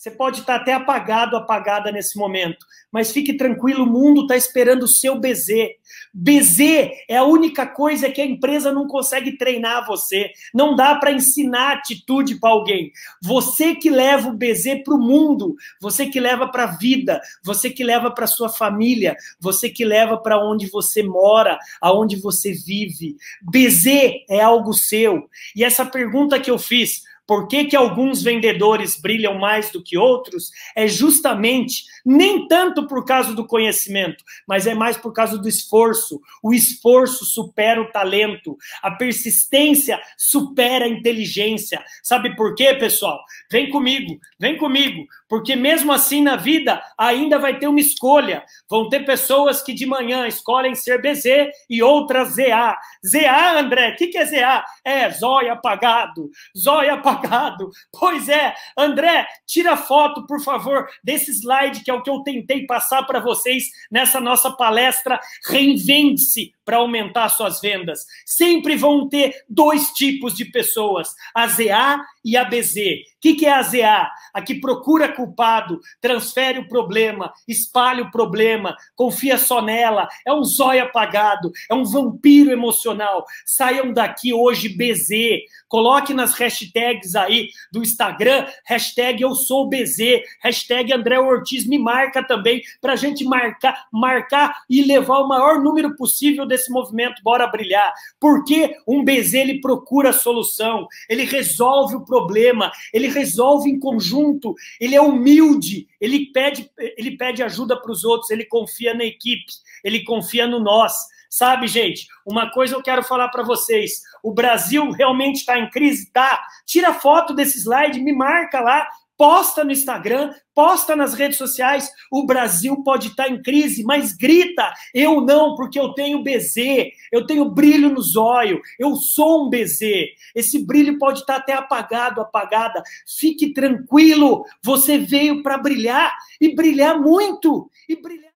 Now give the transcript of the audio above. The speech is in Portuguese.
Você pode estar até apagado, apagada nesse momento, mas fique tranquilo, o mundo está esperando o seu BZ. BZ é a única coisa que a empresa não consegue treinar você. Não dá para ensinar atitude para alguém. Você que leva o BZ para o mundo, você que leva para a vida, você que leva para sua família, você que leva para onde você mora, aonde você vive. BZ é algo seu. E essa pergunta que eu fiz, por que, que alguns vendedores brilham mais do que outros? É justamente nem tanto por causa do conhecimento, mas é mais por causa do esforço. O esforço supera o talento, a persistência supera a inteligência. Sabe por quê, pessoal? Vem comigo, vem comigo, porque mesmo assim na vida ainda vai ter uma escolha. Vão ter pessoas que de manhã escolhem ser BZ e outras ZA. ZA, André, o que, que é ZA? É zóio apagado, zóio apagado. Pois é, André, tira foto, por favor, desse slide que é o que eu tentei passar para vocês nessa nossa palestra Reinvente-se para aumentar suas vendas. Sempre vão ter dois tipos de pessoas, a ZA e a BZ. O que, que é a ZA? A que procura culpado, transfere o problema, espalha o problema, confia só nela, é um zóio apagado, é um vampiro emocional. Saiam daqui hoje BZ. Coloque nas hashtags aí do Instagram, hashtag eu sou BZ, hashtag André Ortiz me marca também, para a gente marcar, marcar e levar o maior número possível desse movimento Bora Brilhar. Porque um BZ ele procura a solução, ele resolve o problema, ele resolve em conjunto, ele é humilde, ele pede, ele pede ajuda para os outros, ele confia na equipe, ele confia no nós. Sabe, gente, uma coisa eu quero falar para vocês: o Brasil realmente está em crise? Tá. Tira foto desse slide, me marca lá, posta no Instagram, posta nas redes sociais. O Brasil pode estar em crise, mas grita. Eu não, porque eu tenho BZ, eu tenho brilho no zóio, eu sou um BZ. Esse brilho pode estar até apagado, apagada. Fique tranquilo, você veio para brilhar e brilhar muito e brilhar